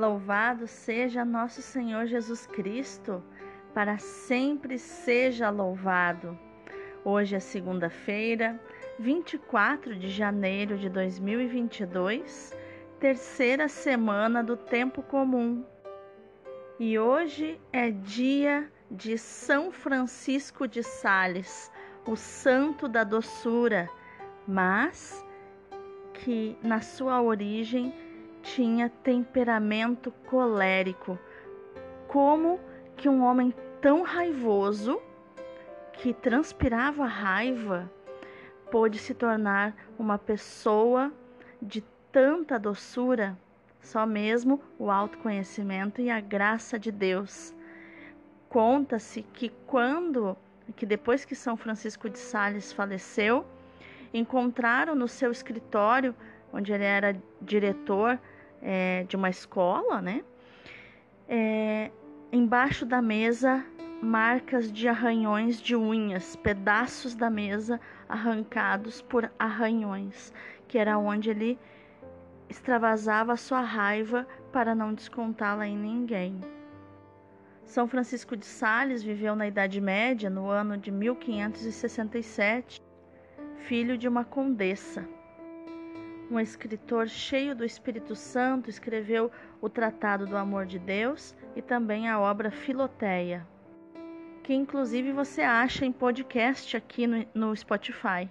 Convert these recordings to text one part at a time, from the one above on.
Louvado seja nosso Senhor Jesus Cristo, para sempre seja louvado. Hoje é segunda-feira, 24 de janeiro de 2022, terceira semana do tempo comum. E hoje é dia de São Francisco de Sales, o santo da doçura, mas que na sua origem tinha temperamento colérico. Como que um homem tão raivoso, que transpirava raiva, pôde se tornar uma pessoa de tanta doçura? Só mesmo o autoconhecimento e a graça de Deus. Conta-se que quando, que depois que São Francisco de Sales faleceu, encontraram no seu escritório, onde ele era diretor é, de uma escola, né? É, embaixo da mesa, marcas de arranhões de unhas, pedaços da mesa arrancados por arranhões, que era onde ele extravasava sua raiva para não descontá-la em ninguém. São Francisco de Sales viveu na Idade Média, no ano de 1567, filho de uma condessa um escritor cheio do Espírito Santo, escreveu o Tratado do Amor de Deus e também a obra Filoteia, que inclusive você acha em podcast aqui no, no Spotify.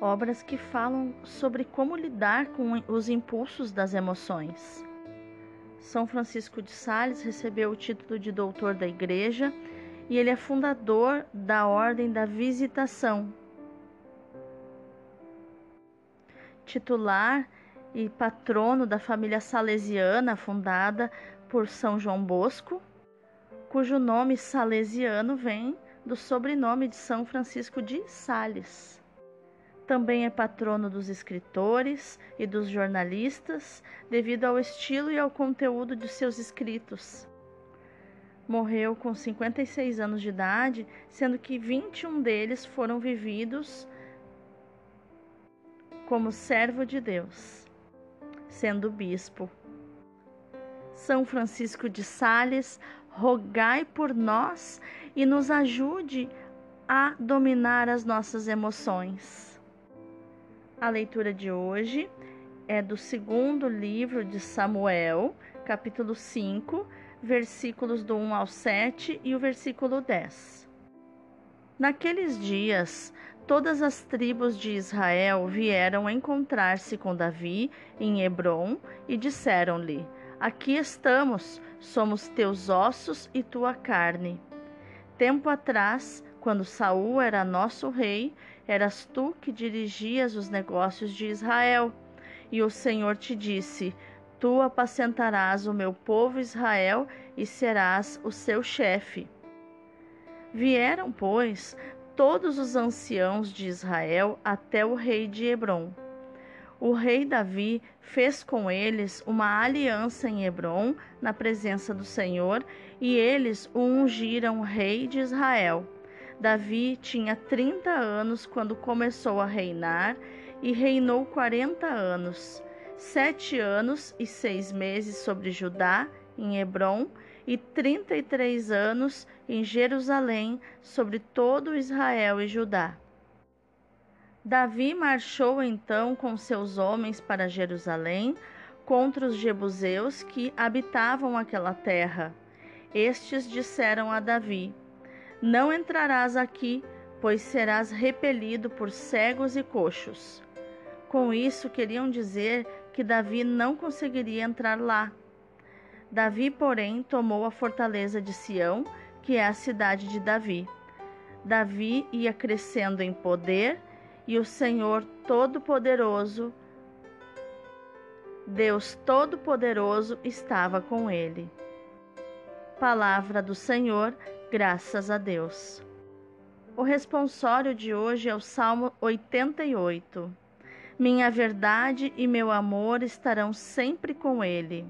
Obras que falam sobre como lidar com os impulsos das emoções. São Francisco de Sales recebeu o título de doutor da Igreja e ele é fundador da Ordem da Visitação, titular e patrono da família salesiana fundada por São João Bosco, cujo nome salesiano vem do sobrenome de São Francisco de Sales. Também é patrono dos escritores e dos jornalistas, devido ao estilo e ao conteúdo de seus escritos. Morreu com 56 anos de idade, sendo que 21 deles foram vividos como servo de Deus, sendo bispo. São Francisco de Sales, rogai por nós e nos ajude a dominar as nossas emoções. A leitura de hoje é do segundo livro de Samuel, capítulo 5, versículos do 1 ao 7 e o versículo 10. Naqueles dias, todas as tribos de Israel vieram encontrar-se com Davi em Hebron e disseram-lhe: Aqui estamos, somos teus ossos e tua carne. Tempo atrás, quando Saul era nosso rei, eras tu que dirigias os negócios de Israel. E o Senhor te disse: Tu apacentarás o meu povo Israel e serás o seu chefe. Vieram, pois, todos os anciãos de Israel até o rei de Hebron. O rei Davi fez com eles uma aliança em Hebron, na presença do Senhor, e eles o ungiram rei de Israel. Davi tinha 30 anos quando começou a reinar e reinou 40 anos, sete anos e seis meses sobre Judá, em Hebron, e trinta e três anos em Jerusalém sobre todo Israel e Judá. Davi marchou então com seus homens para Jerusalém contra os jebuseus que habitavam aquela terra. Estes disseram a Davi: Não entrarás aqui, pois serás repelido por cegos e coxos. Com isso queriam dizer que Davi não conseguiria entrar lá Davi, porém, tomou a fortaleza de Sião, que é a cidade de Davi. Davi ia crescendo em poder e o Senhor Todo-Poderoso, Deus Todo-Poderoso, estava com ele. Palavra do Senhor, graças a Deus. O responsório de hoje é o Salmo 88. Minha verdade e meu amor estarão sempre com ele.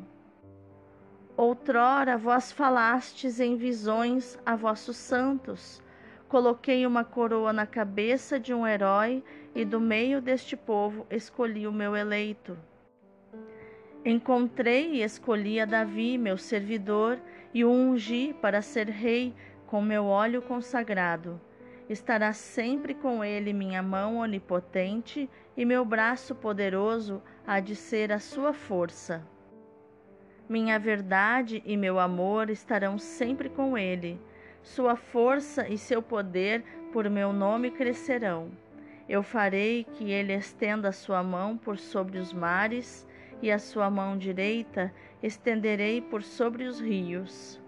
Outrora vós falastes em visões a vossos santos. Coloquei uma coroa na cabeça de um herói e do meio deste povo escolhi o meu eleito. Encontrei e escolhi a Davi, meu servidor, e o ungi para ser rei com meu óleo consagrado. Estará sempre com ele minha mão onipotente e meu braço poderoso há de ser a sua força. Minha verdade e meu amor estarão sempre com ele. Sua força e seu poder por meu nome crescerão. Eu farei que ele estenda a sua mão por sobre os mares e a sua mão direita estenderei por sobre os rios.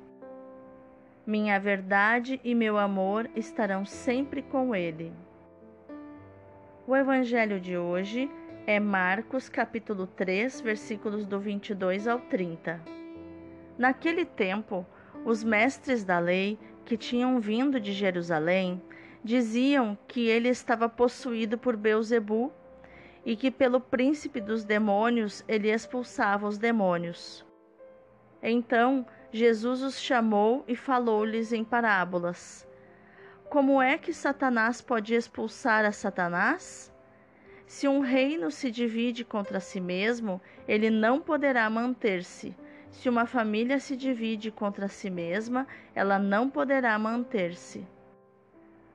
Minha verdade e meu amor estarão sempre com ele. O evangelho de hoje é Marcos capítulo 3, versículos do 22 ao 30. Naquele tempo, os mestres da lei que tinham vindo de Jerusalém diziam que ele estava possuído por Beuzebu e que pelo príncipe dos demônios ele expulsava os demônios. Então Jesus os chamou e falou-lhes em parábolas. Como é que Satanás pode expulsar a Satanás? Se um reino se divide contra si mesmo, ele não poderá manter-se. Se uma família se divide contra si mesma, ela não poderá manter-se.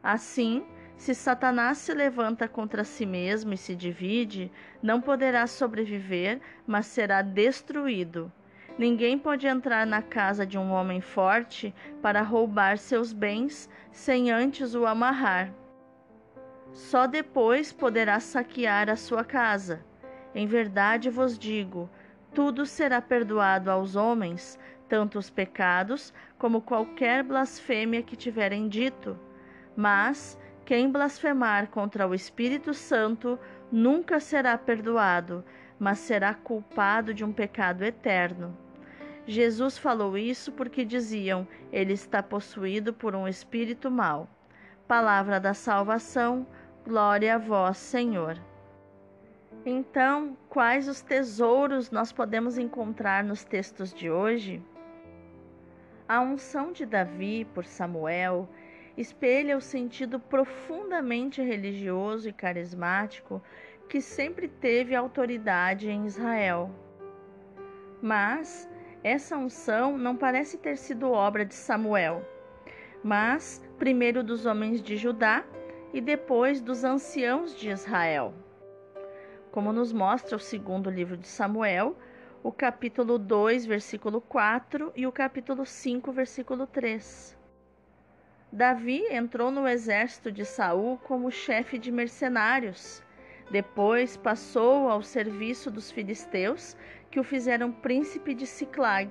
Assim, se Satanás se levanta contra si mesmo e se divide, não poderá sobreviver, mas será destruído. Ninguém pode entrar na casa de um homem forte para roubar seus bens sem antes o amarrar. Só depois poderá saquear a sua casa. Em verdade vos digo: tudo será perdoado aos homens, tanto os pecados como qualquer blasfêmia que tiverem dito. Mas quem blasfemar contra o Espírito Santo nunca será perdoado, mas será culpado de um pecado eterno. Jesus falou isso porque diziam: ele está possuído por um espírito mau. Palavra da salvação. Glória a vós, Senhor. Então, quais os tesouros nós podemos encontrar nos textos de hoje? A unção de Davi por Samuel espelha o sentido profundamente religioso e carismático que sempre teve autoridade em Israel. Mas essa unção não parece ter sido obra de Samuel, mas primeiro dos homens de Judá e depois dos anciãos de Israel. Como nos mostra o segundo livro de Samuel, o capítulo 2, versículo 4 e o capítulo 5, versículo 3. Davi entrou no exército de Saul como chefe de mercenários. Depois passou ao serviço dos filisteus, que o fizeram príncipe de Siclag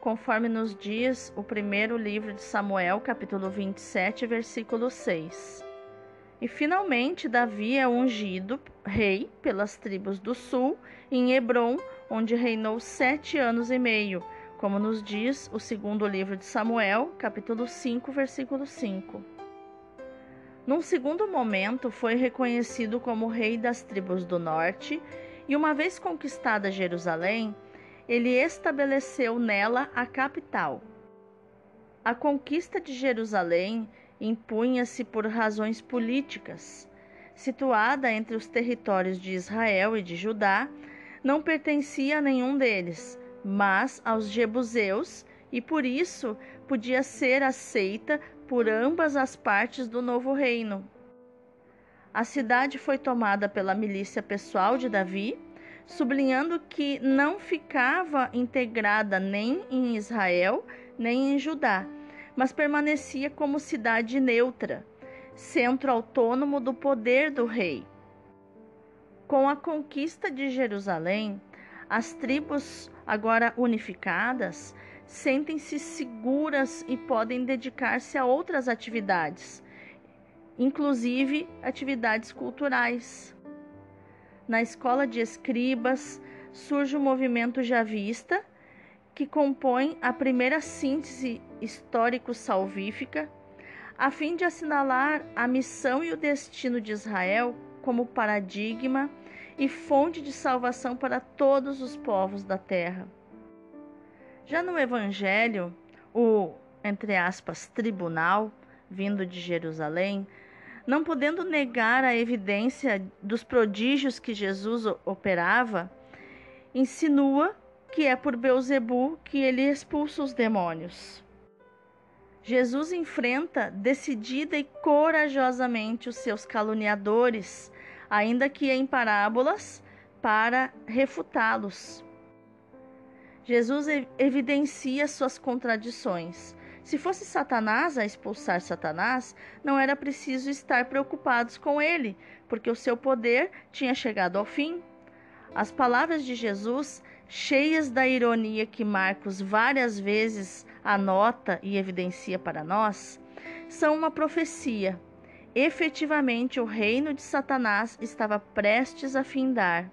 conforme nos diz o primeiro livro de Samuel, capítulo 27, versículo 6. E finalmente Davi é ungido rei pelas tribos do sul em Hebron, onde reinou sete anos e meio, como nos diz o segundo livro de Samuel, capítulo 5, versículo 5. Num segundo momento, foi reconhecido como rei das tribos do norte, e uma vez conquistada Jerusalém, ele estabeleceu nela a capital. A conquista de Jerusalém impunha-se por razões políticas. Situada entre os territórios de Israel e de Judá, não pertencia a nenhum deles, mas aos jebuseus, e por isso podia ser aceita por ambas as partes do novo reino. A cidade foi tomada pela milícia pessoal de Davi, sublinhando que não ficava integrada nem em Israel nem em Judá, mas permanecia como cidade neutra, centro autônomo do poder do rei. Com a conquista de Jerusalém, as tribos, agora unificadas, sentem-se seguras e podem dedicar-se a outras atividades, inclusive atividades culturais na escola de escribas, surge o movimento javista, que compõe a primeira síntese histórico-salvífica, a fim de assinalar a missão e o destino de Israel como paradigma e fonte de salvação para todos os povos da terra. Já no Evangelho, o, entre aspas, tribunal, vindo de Jerusalém, não podendo negar a evidência dos prodígios que Jesus operava insinua que é por Beuzebu que ele expulsa os demônios. Jesus enfrenta decidida e corajosamente os seus caluniadores, ainda que em parábolas, para refutá-los. Jesus evidencia suas contradições. Se fosse Satanás a expulsar Satanás, não era preciso estar preocupados com ele, porque o seu poder tinha chegado ao fim. As palavras de Jesus, cheias da ironia que Marcos várias vezes anota e evidencia para nós, são uma profecia. Efetivamente, o reino de Satanás estava prestes a findar.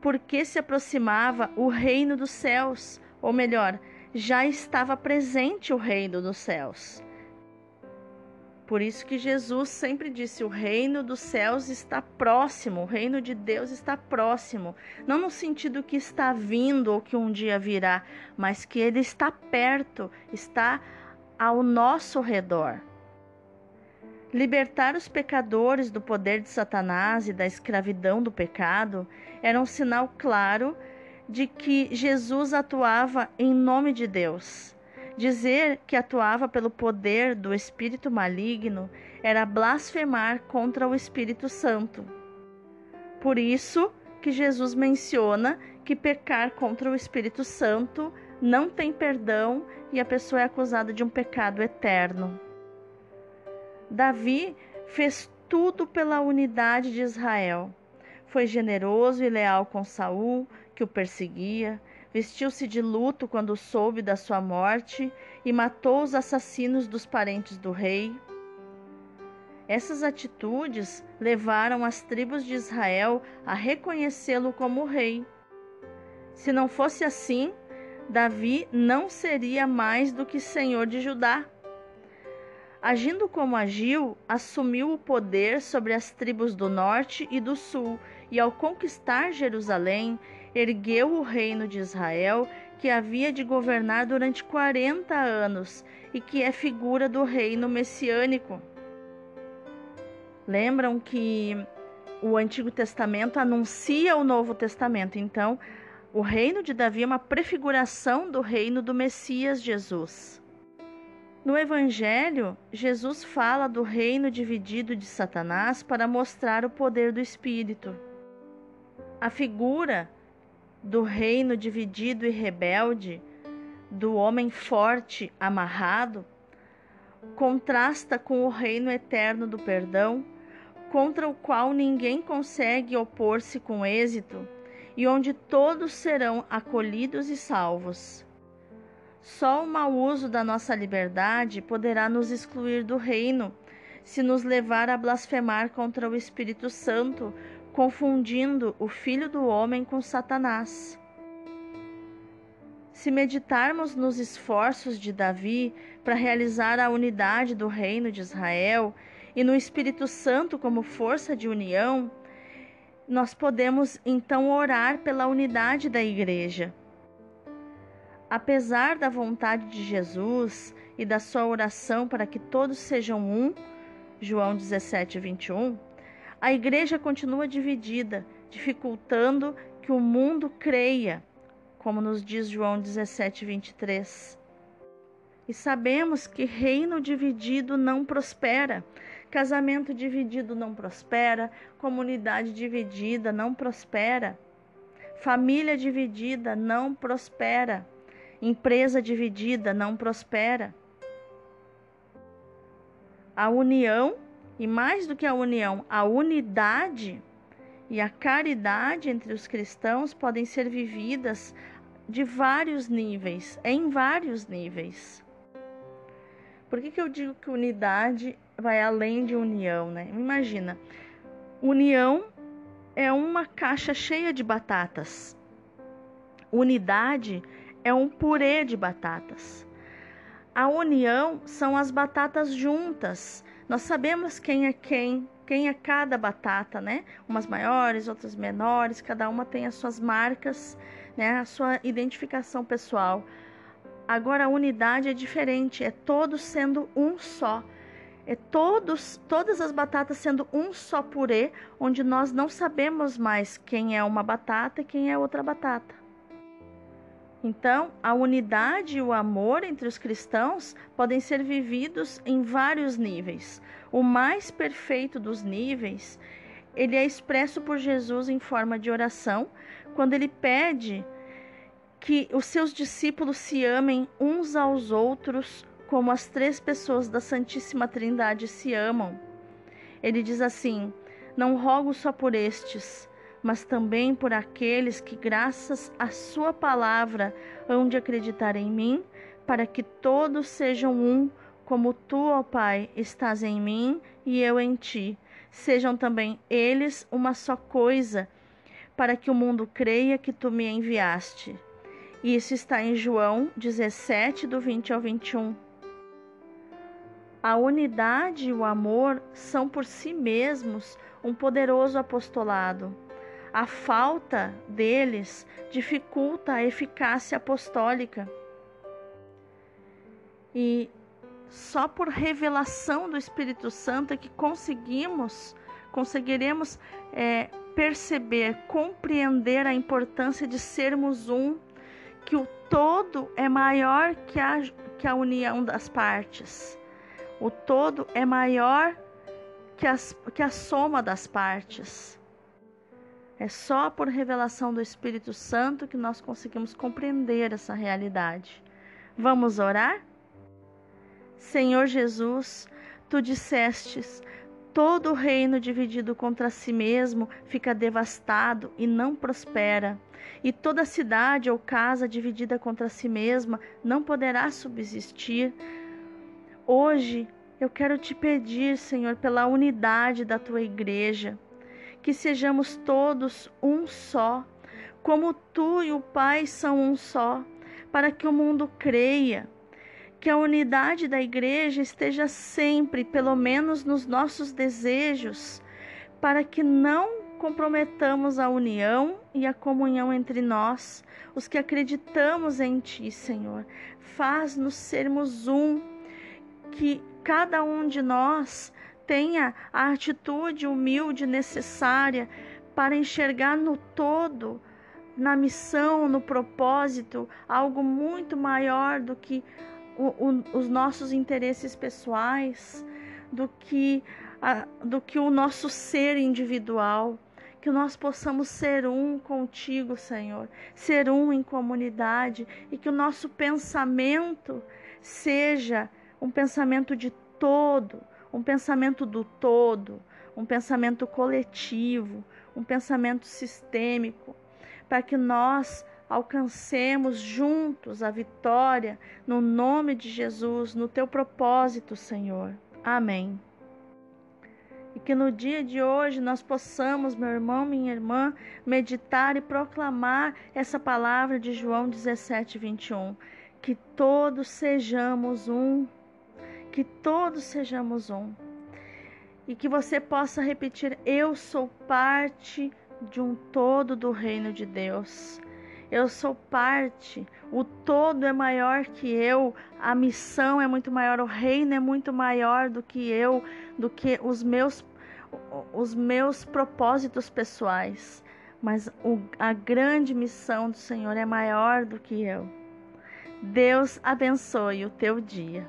Porque se aproximava o reino dos céus, ou melhor, já estava presente o reino dos céus. Por isso que Jesus sempre disse: o reino dos céus está próximo, o reino de Deus está próximo. Não no sentido que está vindo ou que um dia virá, mas que ele está perto, está ao nosso redor. Libertar os pecadores do poder de Satanás e da escravidão do pecado era um sinal claro de que Jesus atuava em nome de Deus Dizer que atuava pelo poder do espírito maligno era blasfemar contra o Espírito Santo. Por isso que Jesus menciona que pecar contra o Espírito Santo não tem perdão e a pessoa é acusada de um pecado eterno. Davi fez tudo pela unidade de Israel. Foi generoso e leal com Saul, que o perseguia, vestiu-se de luto quando soube da sua morte e matou os assassinos dos parentes do rei. Essas atitudes levaram as tribos de Israel a reconhecê-lo como rei. Se não fosse assim, Davi não seria mais do que senhor de Judá. Agindo como agiu, assumiu o poder sobre as tribos do norte e do sul, e ao conquistar Jerusalém, ergueu o reino de Israel, que havia de governar durante 40 anos e que é figura do reino messiânico. Lembram que o Antigo Testamento anuncia o Novo Testamento, então o reino de Davi é uma prefiguração do reino do Messias Jesus. No Evangelho, Jesus fala do reino dividido de Satanás para mostrar o poder do Espírito. A figura do reino dividido e rebelde, do homem forte amarrado, contrasta com o reino eterno do perdão, contra o qual ninguém consegue opor-se com êxito e onde todos serão acolhidos e salvos. Só o mau uso da nossa liberdade poderá nos excluir do reino, se nos levar a blasfemar contra o Espírito Santo confundindo o Filho do Homem com Satanás. Se meditarmos nos esforços de Davi para realizar a unidade do reino de Israel e no Espírito Santo como força de união, nós podemos então orar pela unidade da igreja. Apesar da vontade de Jesus e da sua oração para que todos sejam um, João 17, 21, a igreja continua dividida, dificultando que o mundo creia, como nos diz João 17, 23. E sabemos que reino dividido não prospera, casamento dividido não prospera, comunidade dividida não prospera, família dividida não prospera, empresa dividida não prospera. A união e mais do que a união, a unidade e a caridade entre os cristãos podem ser vividas de vários níveis, em vários níveis. Por que, que eu digo que unidade vai além de união, né? Imagina, união é uma caixa cheia de batatas. Unidade é um purê de batatas. A união são as batatas juntas, nós sabemos quem é quem, quem é cada batata, né? Umas maiores, outras menores, cada uma tem as suas marcas, né? A sua identificação pessoal. Agora a unidade é diferente, é todos sendo um só. é todos, todas as batatas sendo um só purê, onde nós não sabemos mais quem é uma batata e quem é outra batata. Então, a unidade e o amor entre os cristãos podem ser vividos em vários níveis. O mais perfeito dos níveis, ele é expresso por Jesus em forma de oração, quando ele pede que os seus discípulos se amem uns aos outros como as três pessoas da Santíssima Trindade se amam. Ele diz assim: Não rogo só por estes, mas também por aqueles que, graças à Sua palavra, hão de acreditar em mim, para que todos sejam um, como tu, ó Pai, estás em mim e eu em ti. Sejam também eles uma só coisa, para que o mundo creia que tu me enviaste. Isso está em João 17, do 20 ao 21. A unidade e o amor são por si mesmos um poderoso apostolado. A falta deles dificulta a eficácia apostólica. E só por revelação do Espírito Santo é que conseguimos, conseguiremos é, perceber, compreender a importância de sermos um, que o todo é maior que a, que a união das partes. O todo é maior que, as, que a soma das partes. É só por revelação do Espírito Santo que nós conseguimos compreender essa realidade. Vamos orar? Senhor Jesus, tu dissestes: todo reino dividido contra si mesmo fica devastado e não prospera, e toda cidade ou casa dividida contra si mesma não poderá subsistir. Hoje eu quero te pedir, Senhor, pela unidade da tua igreja, que sejamos todos um só, como tu e o Pai são um só, para que o mundo creia. Que a unidade da igreja esteja sempre, pelo menos nos nossos desejos, para que não comprometamos a união e a comunhão entre nós, os que acreditamos em Ti, Senhor. Faz-nos sermos um que cada um de nós tenha a atitude humilde necessária para enxergar no todo, na missão, no propósito, algo muito maior do que o, o, os nossos interesses pessoais, do que, a, do que o nosso ser individual. Que nós possamos ser um contigo, Senhor, ser um em comunidade e que o nosso pensamento seja um pensamento de todo, um pensamento do todo, um pensamento coletivo, um pensamento sistêmico, para que nós alcancemos juntos a vitória no nome de Jesus, no teu propósito, Senhor. Amém. E que no dia de hoje nós possamos, meu irmão, minha irmã, meditar e proclamar essa palavra de João 17, 21. Que todos sejamos um que todos sejamos um. E que você possa repetir: Eu sou parte de um todo do reino de Deus. Eu sou parte, o todo é maior que eu, a missão é muito maior, o reino é muito maior do que eu, do que os meus os meus propósitos pessoais. Mas o, a grande missão do Senhor é maior do que eu. Deus abençoe o teu dia.